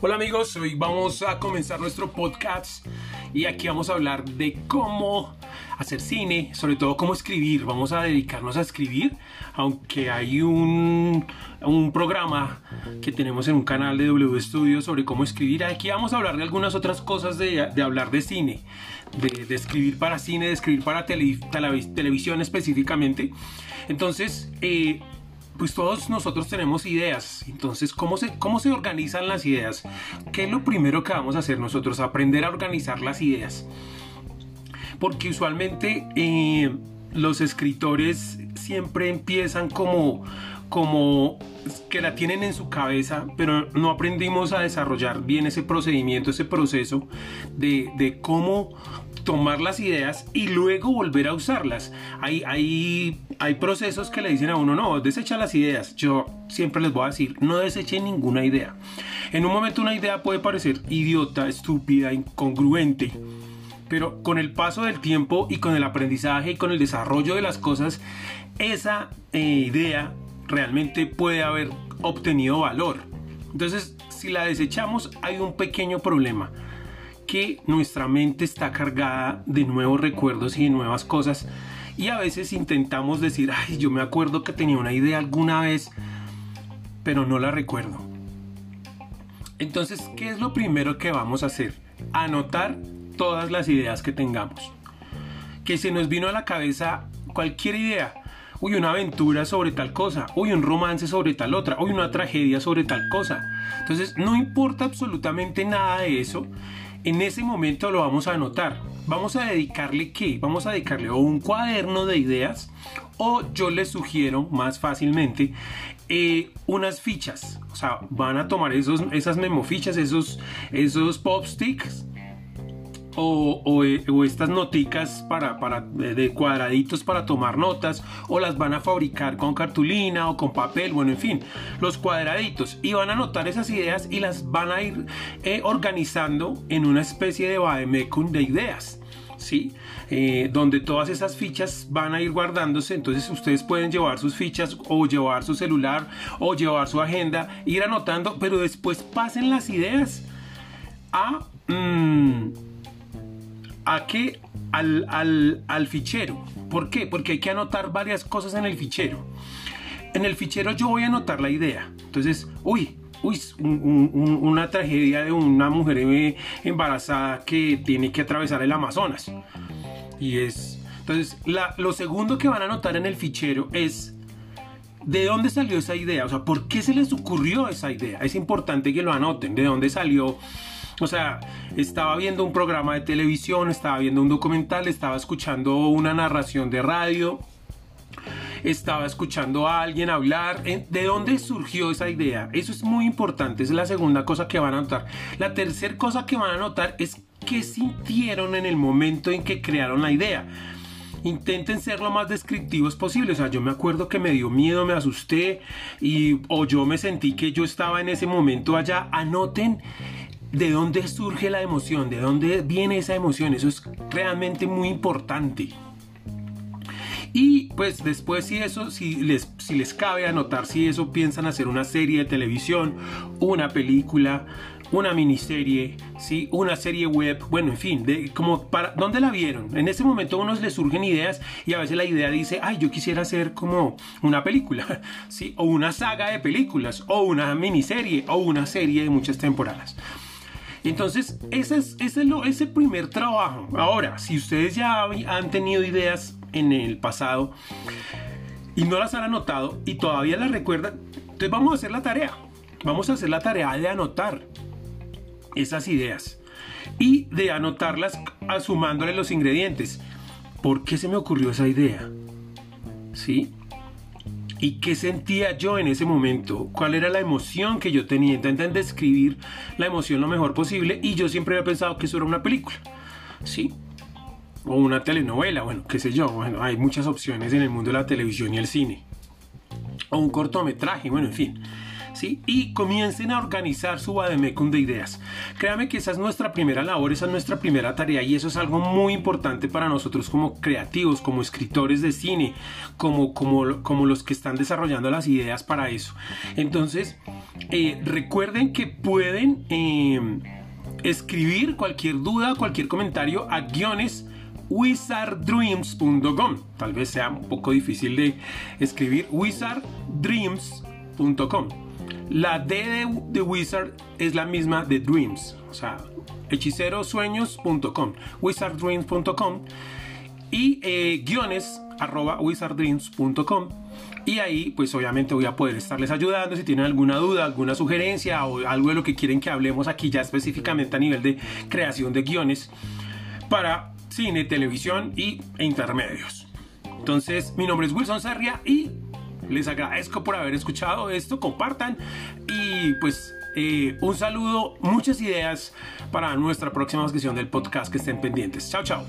Hola amigos, hoy vamos a comenzar nuestro podcast y aquí vamos a hablar de cómo hacer cine, sobre todo cómo escribir. Vamos a dedicarnos a escribir, aunque hay un, un programa que tenemos en un canal de W Studio sobre cómo escribir. Aquí vamos a hablar de algunas otras cosas de, hablar de cine, de, escribir para cine, de escribir para tele, televisión específicamente. Entonces, eh, pues todos nosotros tenemos ideas. Entonces, ¿cómo se, ¿cómo se organizan las ideas? ¿Qué es lo primero que vamos a hacer nosotros? Aprender a organizar las ideas. Porque usualmente eh, los escritores siempre empiezan como, como que la tienen en su cabeza, pero no aprendimos a desarrollar bien ese procedimiento, ese proceso de, de cómo tomar las ideas y luego volver a usarlas. Hay, hay, hay procesos que le dicen a uno, no, desecha las ideas. Yo siempre les voy a decir, no deseche ninguna idea. En un momento una idea puede parecer idiota, estúpida, incongruente, pero con el paso del tiempo y con el aprendizaje y con el desarrollo de las cosas, esa eh, idea realmente puede haber obtenido valor. Entonces, si la desechamos, hay un pequeño problema que nuestra mente está cargada de nuevos recuerdos y de nuevas cosas y a veces intentamos decir, ay, yo me acuerdo que tenía una idea alguna vez, pero no la recuerdo. Entonces, ¿qué es lo primero que vamos a hacer? Anotar todas las ideas que tengamos. Que se nos vino a la cabeza cualquier idea. Uy, una aventura sobre tal cosa. Uy, un romance sobre tal otra. Uy, una tragedia sobre tal cosa. Entonces, no importa absolutamente nada de eso en ese momento lo vamos a anotar. Vamos a dedicarle qué? Vamos a dedicarle un cuaderno de ideas o yo les sugiero más fácilmente eh, unas fichas. O sea, van a tomar esos, esas memofichas, esos, esos pop sticks eh, o, estas noticas para, para, de cuadraditos para tomar notas o las van a fabricar con cartulina o con papel, bueno, en fin, los cuadraditos y van a anotar esas ideas y las van a ir eh, organizando en una especie de vademecum de ideas. ¿sí? Eh, donde todas esas fichas van a ir guardándose, entonces ustedes pueden llevar sus fichas o llevar su celular o llevar su agenda, ir anotando, pero después pasen las ideas a... Mm, ¿A qué? Al, al, fichero. ¿Por qué? Porque hay que anotar varias cosas en el fichero. En el fichero yo voy a anotar la idea. Entonces, uy, uy, una tragedia de una mujer embarazada que tiene que atravesar el Amazonas. Y es. Entonces, lo segundo que van a anotar en el fichero es. ¿De dónde salió esa idea? O sea, ¿por qué se les ocurrió esa idea? Es importante que lo anoten. ¿De dónde salió? O sea, estaba viendo un programa de televisión, estaba viendo un documental, estaba escuchando una narración de radio, estaba escuchando a alguien hablar. ¿De dónde surgió esa idea? Eso es muy importante, es la segunda cosa que van a notar. La tercera cosa que van a notar es qué sintieron en el momento en que crearon la idea intenten ser lo más descriptivos posible. O sea, yo me acuerdo que me dio miedo, me asusté y o yo me sentí que yo estaba en ese momento allá. Anoten de dónde surge la emoción, de dónde viene esa emoción. Eso es realmente muy importante. Y pues después si eso, si les, si les cabe anotar si eso piensan hacer una serie de televisión, una película, una miniserie, ¿sí? una serie web, bueno, en fin, de, como para, ¿dónde la vieron? En ese momento a unos les surgen ideas y a veces la idea dice, ay, yo quisiera hacer como una película, ¿sí? o una saga de películas, o una miniserie, o una serie de muchas temporadas. Entonces, ese es, ese es el primer trabajo. Ahora, si ustedes ya han tenido ideas en el pasado y no las han anotado y todavía las recuerdan, entonces vamos a hacer la tarea. Vamos a hacer la tarea de anotar esas ideas y de anotarlas asumándole los ingredientes. ¿Por qué se me ocurrió esa idea? ¿Sí? ¿Y qué sentía yo en ese momento? ¿Cuál era la emoción que yo tenía? Intenten describir la emoción lo mejor posible y yo siempre había pensado que eso era una película. ¿Sí? O una telenovela, bueno, qué sé yo. Bueno, hay muchas opciones en el mundo de la televisión y el cine. O un cortometraje, bueno, en fin. Y comiencen a organizar su vademecum de ideas. Créame que esa es nuestra primera labor, esa es nuestra primera tarea y eso es algo muy importante para nosotros como creativos, como escritores de cine, como, como, como los que están desarrollando las ideas para eso. Entonces, eh, recuerden que pueden eh, escribir cualquier duda, cualquier comentario a guiones wizarddreams.com. Tal vez sea un poco difícil de escribir wizarddreams.com. La D de, Wizard es la misma de Dreams, o sea, hechicerosueños.com, wizarddreams.com y eh, guiones arroba wizarddreams.com y ahí pues obviamente voy a poder estarles ayudando si tienen alguna duda, alguna sugerencia o algo de lo que quieren que hablemos aquí ya específicamente a nivel de creación de guiones para cine, televisión y intermedios. Entonces mi nombre es Wilson Sarria y les agradezco por haber escuchado esto, compartan y pues eh, un saludo, muchas ideas para nuestra próxima sesión del podcast que estén pendientes. Chao, chao.